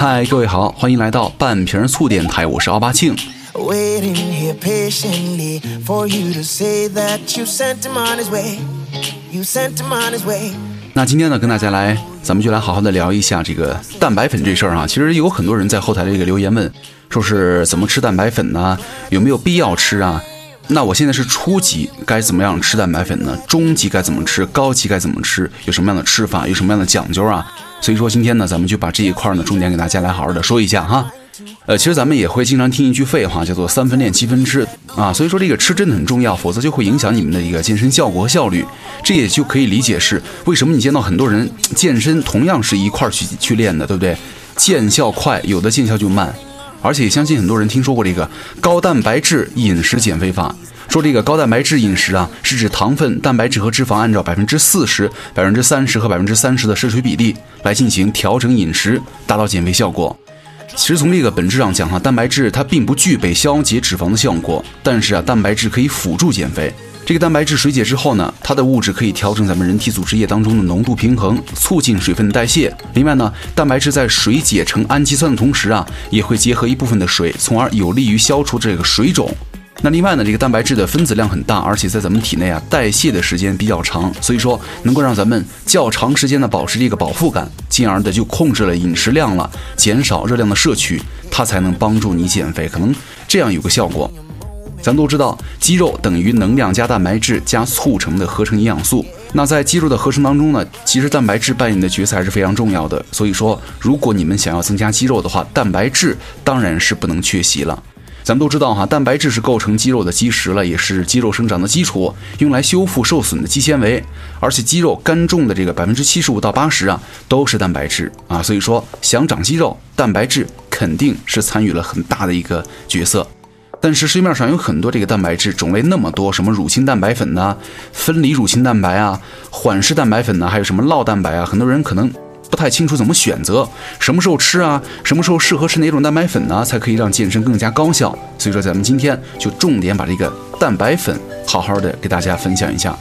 嗨，各位好，欢迎来到半瓶醋电台，我是奥巴庆。Waiting here patiently for you to say that you sent him on his way. You sent him on his way. 那今天呢，跟大家来，咱们就来好好的聊一下这个蛋白粉这事儿啊。其实有很多人在后台的这个留言问，说是怎么吃蛋白粉呢？有没有必要吃啊？那我现在是初级，该怎么样吃蛋白粉呢？中级该怎么吃？高级该怎么吃？有什么样的吃法？有什么样的讲究啊？所以说今天呢，咱们就把这一块呢，重点给大家来好好的说一下哈。呃，其实咱们也会经常听一句废话，叫做“三分练，七分吃”啊。所以说这个吃真的很重要，否则就会影响你们的一个健身效果和效率。这也就可以理解是为什么你见到很多人健身同样是一块去去练的，对不对？见效快，有的见效就慢。而且相信很多人听说过这个高蛋白质饮食减肥法，说这个高蛋白质饮食啊，是指糖分、蛋白质和脂肪按照百分之四十、百分之三十和百分之三十的摄取比例来进行调整饮食，达到减肥效果。其实从这个本质上讲哈，蛋白质它并不具备消解脂肪的效果，但是啊，蛋白质可以辅助减肥。这个蛋白质水解之后呢，它的物质可以调整咱们人体组织液当中的浓度平衡，促进水分的代谢。另外呢，蛋白质在水解成氨基酸的同时啊，也会结合一部分的水，从而有利于消除这个水肿。那另外呢，这个蛋白质的分子量很大，而且在咱们体内啊代谢的时间比较长，所以说能够让咱们较长时间的保持这个饱腹感，进而的就控制了饮食量了，减少热量的摄取，它才能帮助你减肥，可能这样有个效果。咱都知道，肌肉等于能量加蛋白质加促成的合成营养素。那在肌肉的合成当中呢，其实蛋白质扮演的角色还是非常重要的。所以说，如果你们想要增加肌肉的话，蛋白质当然是不能缺席了。咱们都知道哈，蛋白质是构成肌肉的基石了，也是肌肉生长的基础，用来修复受损的肌纤维。而且肌肉干重的这个百分之七十五到八十啊，都是蛋白质啊。所以说，想长肌肉，蛋白质肯定是参与了很大的一个角色。但是市面上有很多这个蛋白质种类那么多，什么乳清蛋白粉呐、分离乳清蛋白啊、缓释蛋白粉呐，还有什么酪蛋白啊，很多人可能不太清楚怎么选择，什么时候吃啊，什么时候适合吃哪种蛋白粉呢，才可以让健身更加高效。所以说，咱们今天就重点把这个蛋白粉好好的给大家分享一下。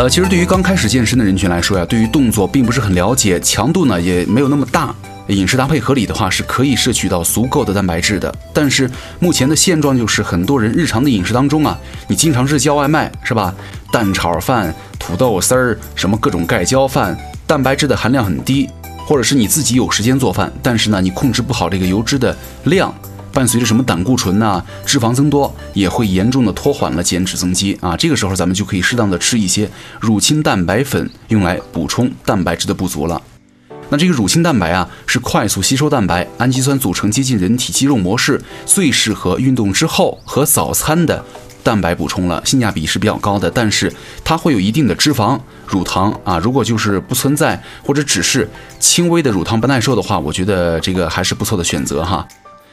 呃，其实对于刚开始健身的人群来说呀，对于动作并不是很了解，强度呢也没有那么大，饮食搭配合理的话，是可以摄取到足够的蛋白质的。但是目前的现状就是，很多人日常的饮食当中啊，你经常是叫外卖是吧？蛋炒饭、土豆丝儿，什么各种盖浇饭，蛋白质的含量很低，或者是你自己有时间做饭，但是呢，你控制不好这个油脂的量。伴随着什么胆固醇呐、脂肪增多，也会严重的拖缓了减脂增肌啊。这个时候咱们就可以适当的吃一些乳清蛋白粉，用来补充蛋白质的不足了。那这个乳清蛋白啊，是快速吸收蛋白，氨基酸组成接近人体肌肉模式，最适合运动之后和早餐的蛋白补充了，性价比是比较高的。但是它会有一定的脂肪、乳糖啊。如果就是不存在或者只是轻微的乳糖不耐受的话，我觉得这个还是不错的选择哈。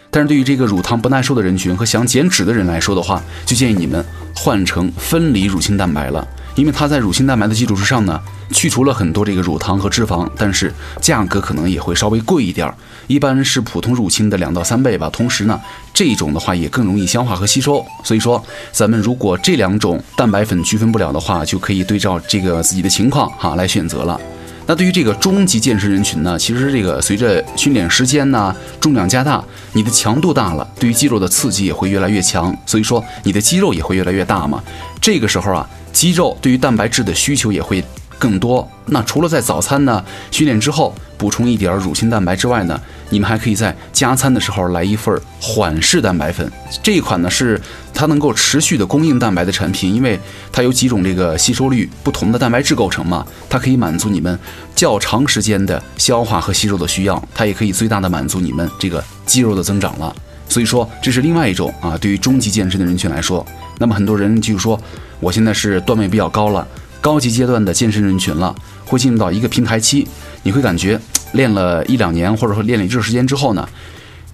但是对于这个乳糖不耐受的人群和想减脂的人来说的话，就建议你们换成分离乳清蛋白了，因为它在乳清蛋白的基础之上呢，去除了很多这个乳糖和脂肪，但是价格可能也会稍微贵一点儿，一般是普通乳清的两到三倍吧。同时呢，这种的话也更容易消化和吸收。所以说，咱们如果这两种蛋白粉区分不了的话，就可以对照这个自己的情况哈来选择了。那对于这个中级健身人群呢，其实这个随着训练时间呐、重量加大，你的强度大了，对于肌肉的刺激也会越来越强，所以说你的肌肉也会越来越大嘛。这个时候啊，肌肉对于蛋白质的需求也会更多。那除了在早餐呢训练之后补充一点乳清蛋白之外呢，你们还可以在加餐的时候来一份缓释蛋白粉。这一款呢是它能够持续的供应蛋白的产品，因为它有几种这个吸收率不同的蛋白质构成嘛，它可以满足你们较长时间的消化和吸收的需要，它也可以最大的满足你们这个肌肉的增长了。所以说这是另外一种啊，对于中级健身的人群来说，那么很多人就是说我现在是段位比较高了。高级阶段的健身人群了，会进入到一个平台期，你会感觉练了一两年，或者说练了一段时间之后呢，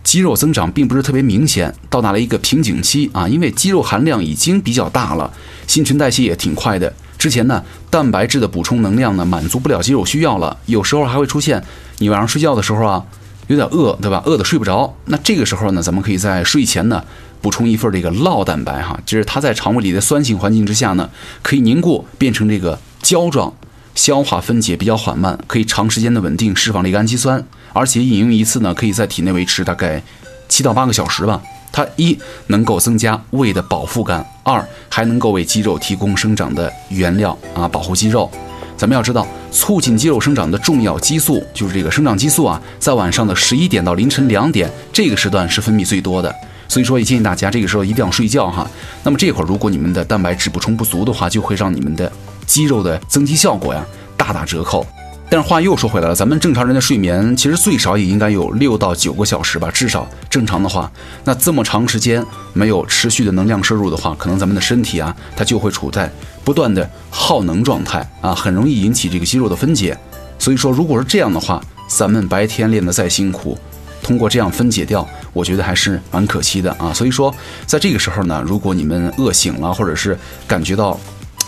肌肉增长并不是特别明显，到达了一个瓶颈期啊，因为肌肉含量已经比较大了，新陈代谢也挺快的。之前呢，蛋白质的补充能量呢满足不了肌肉需要了，有时候还会出现你晚上睡觉的时候啊，有点饿，对吧？饿得睡不着。那这个时候呢，咱们可以在睡前呢补充一份这个酪蛋白哈，就是它在肠胃里的酸性环境之下呢，可以凝固变成这个胶状，消化分解比较缓慢，可以长时间的稳定释放这个氨基酸，而且饮用一次呢，可以在体内维持大概七到八个小时吧。它一能够增加胃的饱腹感，二还能够为肌肉提供生长的原料啊，保护肌肉。咱们要知道，促进肌肉生长的重要激素就是这个生长激素啊，在晚上的十一点到凌晨两点这个时段是分泌最多的，所以说也建议大家这个时候一定要睡觉哈。那么这会儿如果你们的蛋白质补充不足的话，就会让你们的肌肉的增肌效果呀大打折扣。但是话又说回来了，咱们正常人的睡眠其实最少也应该有六到九个小时吧，至少正常的话，那这么长时间没有持续的能量摄入的话，可能咱们的身体啊，它就会处在不断的耗能状态啊，很容易引起这个肌肉的分解。所以说，如果是这样的话，咱们白天练得再辛苦，通过这样分解掉，我觉得还是蛮可惜的啊。所以说，在这个时候呢，如果你们饿醒了，或者是感觉到。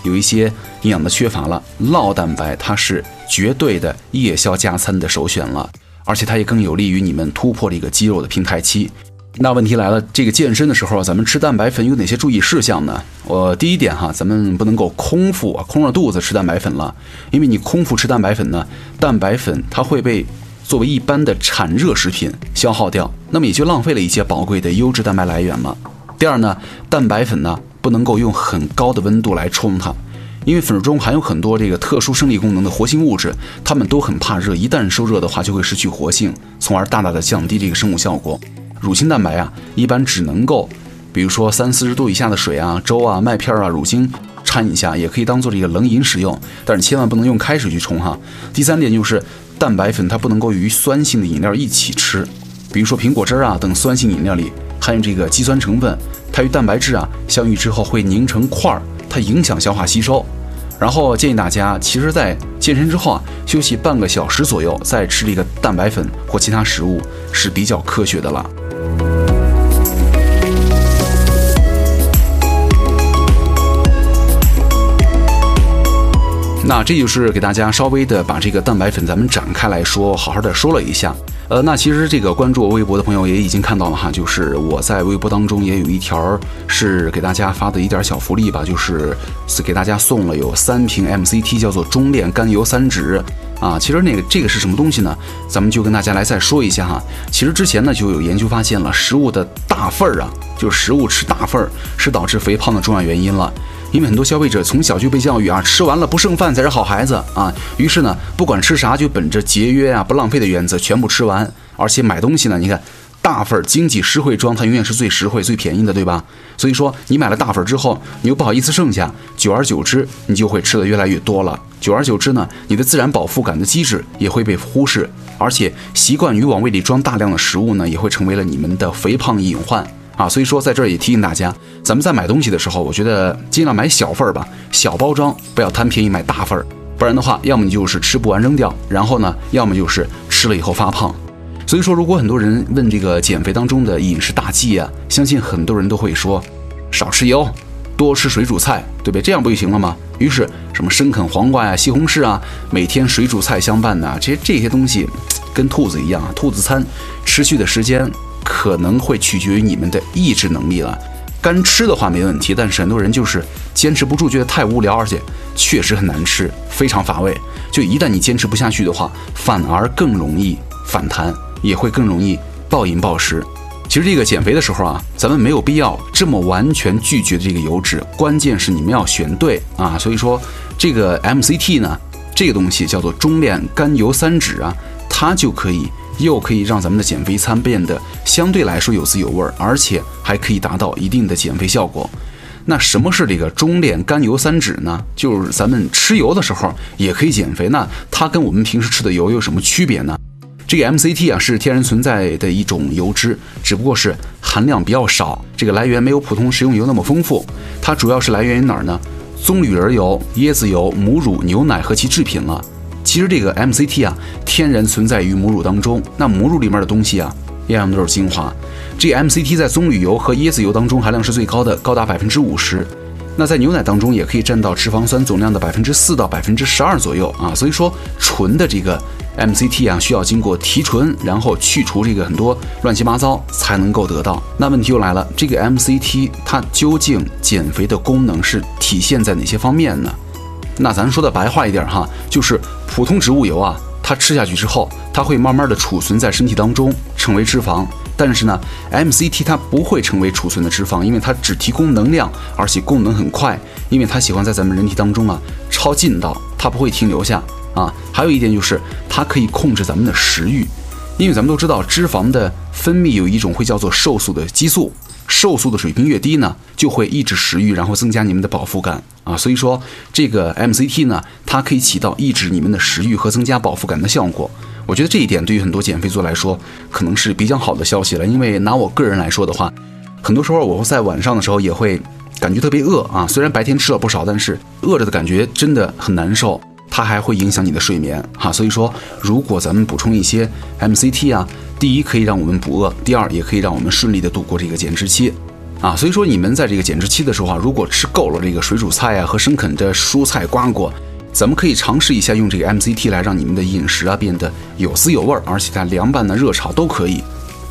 有一些营养的缺乏了，酪蛋白它是绝对的夜宵加餐的首选了，而且它也更有利于你们突破这个肌肉的平台期。那问题来了，这个健身的时候，咱们吃蛋白粉有哪些注意事项呢？我第一点哈，咱们不能够空腹啊，空着肚子吃蛋白粉了，因为你空腹吃蛋白粉呢，蛋白粉它会被作为一般的产热食品消耗掉，那么也就浪费了一些宝贵的优质蛋白来源了。第二呢，蛋白粉呢。不能够用很高的温度来冲它，因为粉中含有很多这个特殊生理功能的活性物质，它们都很怕热，一旦受热的话就会失去活性，从而大大的降低这个生物效果。乳清蛋白啊，一般只能够，比如说三四十度以下的水啊、粥啊、麦片啊、乳清掺一下，也可以当做这个冷饮使用，但是千万不能用开水去冲哈。第三点就是蛋白粉它不能够与酸性的饮料一起吃，比如说苹果汁啊等酸性饮料里含有这个肌酸成分。它与蛋白质啊相遇之后会凝成块儿，它影响消化吸收。然后建议大家，其实，在健身之后啊，休息半个小时左右再吃这个蛋白粉或其他食物是比较科学的了。那这就是给大家稍微的把这个蛋白粉咱们展开来说，好好的说了一下。呃，那其实这个关注我微博的朋友也已经看到了哈，就是我在微博当中也有一条是给大家发的一点小福利吧，就是给大家送了有三瓶 MCT，叫做中链甘油三酯啊。其实那个这个是什么东西呢？咱们就跟大家来再说一下哈。其实之前呢就有研究发现了，食物的大份儿啊，就是食物吃大份儿是导致肥胖的重要原因了。因为很多消费者从小就被教育啊，吃完了不剩饭才是好孩子啊。于是呢，不管吃啥就本着节约啊、不浪费的原则全部吃完。而且买东西呢，你看大份经济实惠装，它永远是最实惠、最便宜的，对吧？所以说你买了大份之后，你又不好意思剩下，久而久之，你就会吃的越来越多了。久而久之呢，你的自然饱腹感的机制也会被忽视，而且习惯于往胃里装大量的食物呢，也会成为了你们的肥胖隐患。啊，所以说在这儿也提醒大家，咱们在买东西的时候，我觉得尽量买小份儿吧，小包装，不要贪便宜买大份儿，不然的话，要么你就是吃不完扔掉，然后呢，要么就是吃了以后发胖。所以说，如果很多人问这个减肥当中的饮食大忌啊，相信很多人都会说，少吃油，多吃水煮菜，对不对？这样不就行了吗？于是什么生啃黄瓜呀、西红柿啊，每天水煮菜相伴呐，这些这些东西跟兔子一样啊，兔子餐持续的时间。可能会取决于你们的意志能力了。干吃的话没问题，但是很多人就是坚持不住，觉得太无聊，而且确实很难吃，非常乏味。就一旦你坚持不下去的话，反而更容易反弹，也会更容易暴饮暴食。其实这个减肥的时候啊，咱们没有必要这么完全拒绝这个油脂，关键是你们要选对啊。所以说这个 MCT 呢，这个东西叫做中链甘油三酯啊，它就可以。又可以让咱们的减肥餐变得相对来说有滋有味儿，而且还可以达到一定的减肥效果。那什么是这个中链甘油三酯呢？就是咱们吃油的时候也可以减肥。那它跟我们平时吃的油有什么区别呢？这个 MCT 啊是天然存在的一种油脂，只不过是含量比较少，这个来源没有普通食用油那么丰富。它主要是来源于哪儿呢？棕榈仁油、椰子油、母乳、牛奶和其制品了。其实这个 MCT 啊，天然存在于母乳当中。那母乳里面的东西啊，样样都是精华。这 MCT 在棕榈油和椰子油当中含量是最高的，高达百分之五十。那在牛奶当中也可以占到脂肪酸总量的百分之四到百分之十二左右啊。所以说，纯的这个 MCT 啊需要经过提纯，然后去除这个很多乱七八糟才能够得到。那问题又来了，这个 MCT 它究竟减肥的功能是体现在哪些方面呢？那咱说的白话一点哈，就是普通植物油啊，它吃下去之后，它会慢慢的储存在身体当中，成为脂肪。但是呢，MCT 它不会成为储存的脂肪，因为它只提供能量，而且功能很快，因为它喜欢在咱们人体当中啊超近道，它不会停留下啊。还有一点就是它可以控制咱们的食欲，因为咱们都知道脂肪的分泌有一种会叫做瘦素的激素，瘦素的水平越低呢，就会抑制食欲，然后增加你们的饱腹感啊。所以说这个 MCT 呢，它可以起到抑制你们的食欲和增加饱腹感的效果。我觉得这一点对于很多减肥族来说，可能是比较好的消息了。因为拿我个人来说的话，很多时候我会在晚上的时候也会感觉特别饿啊。虽然白天吃了不少，但是饿着的感觉真的很难受，它还会影响你的睡眠哈。所以说，如果咱们补充一些 MCT 啊，第一可以让我们补饿，第二也可以让我们顺利的度过这个减脂期啊。所以说，你们在这个减脂期的时候啊，如果吃够了这个水煮菜啊和生啃的蔬菜瓜果。咱们可以尝试一下用这个 MCT 来让你们的饮食啊变得有滋有味儿，而且它凉拌的、热炒都可以。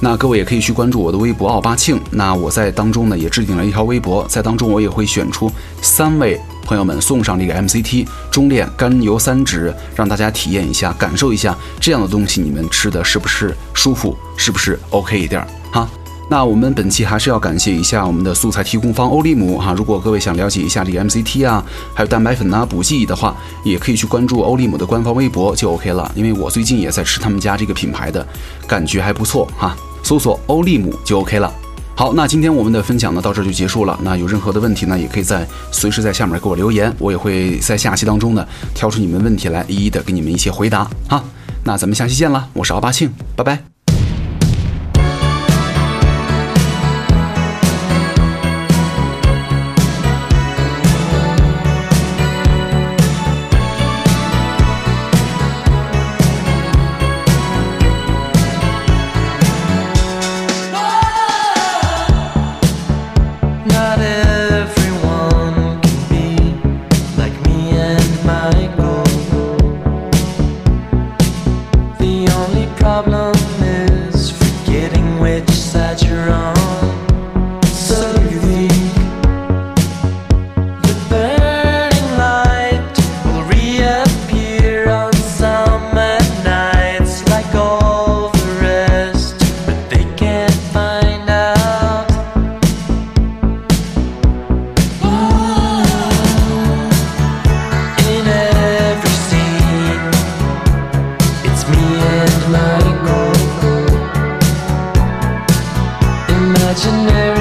那各位也可以去关注我的微博奥巴庆。那我在当中呢也置顶了一条微博，在当中我也会选出三位朋友们送上这个 MCT 中链甘油三酯，让大家体验一下、感受一下这样的东西，你们吃的是不是舒服，是不是 OK 一点儿哈？那我们本期还是要感谢一下我们的素材提供方欧利姆哈。如果各位想了解一下这个 MCT 啊，还有蛋白粉啊、补剂的话，也可以去关注欧利姆的官方微博就 OK 了。因为我最近也在吃他们家这个品牌的，感觉还不错哈。搜索欧利姆就 OK 了。好，那今天我们的分享呢到这就结束了。那有任何的问题呢，也可以在随时在下面给我留言，我也会在下期当中呢挑出你们问题来，一一的给你们一些回答哈。那咱们下期见了，我是奥巴庆，拜拜。imaginary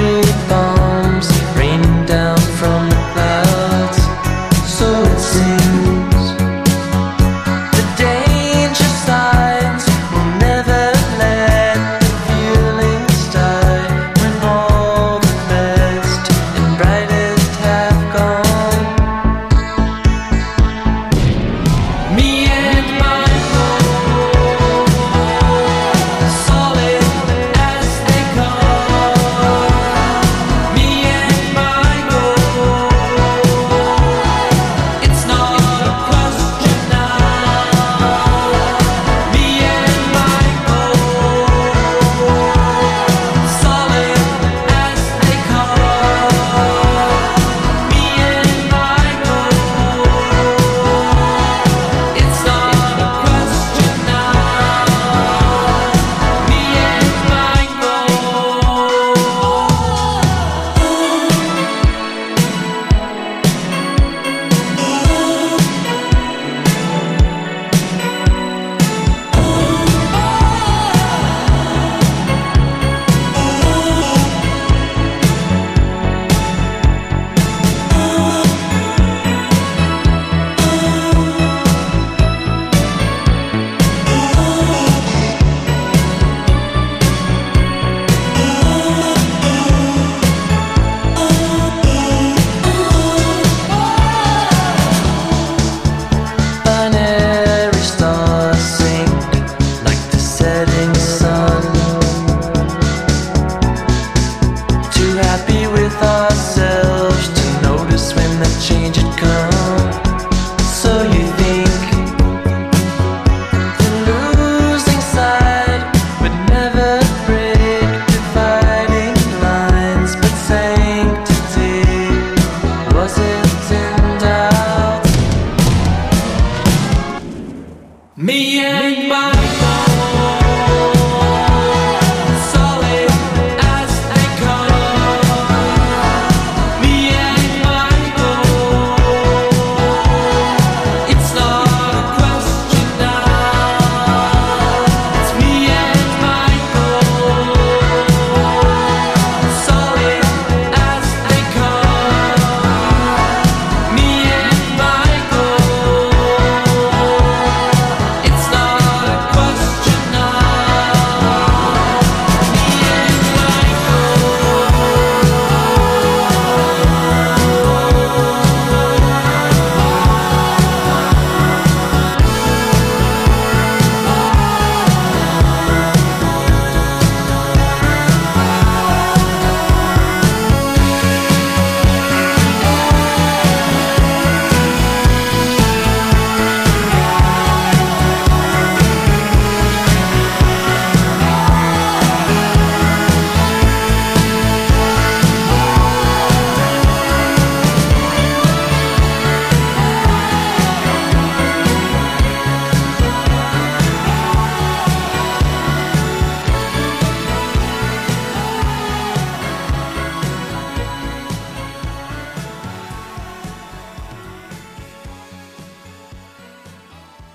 Me and my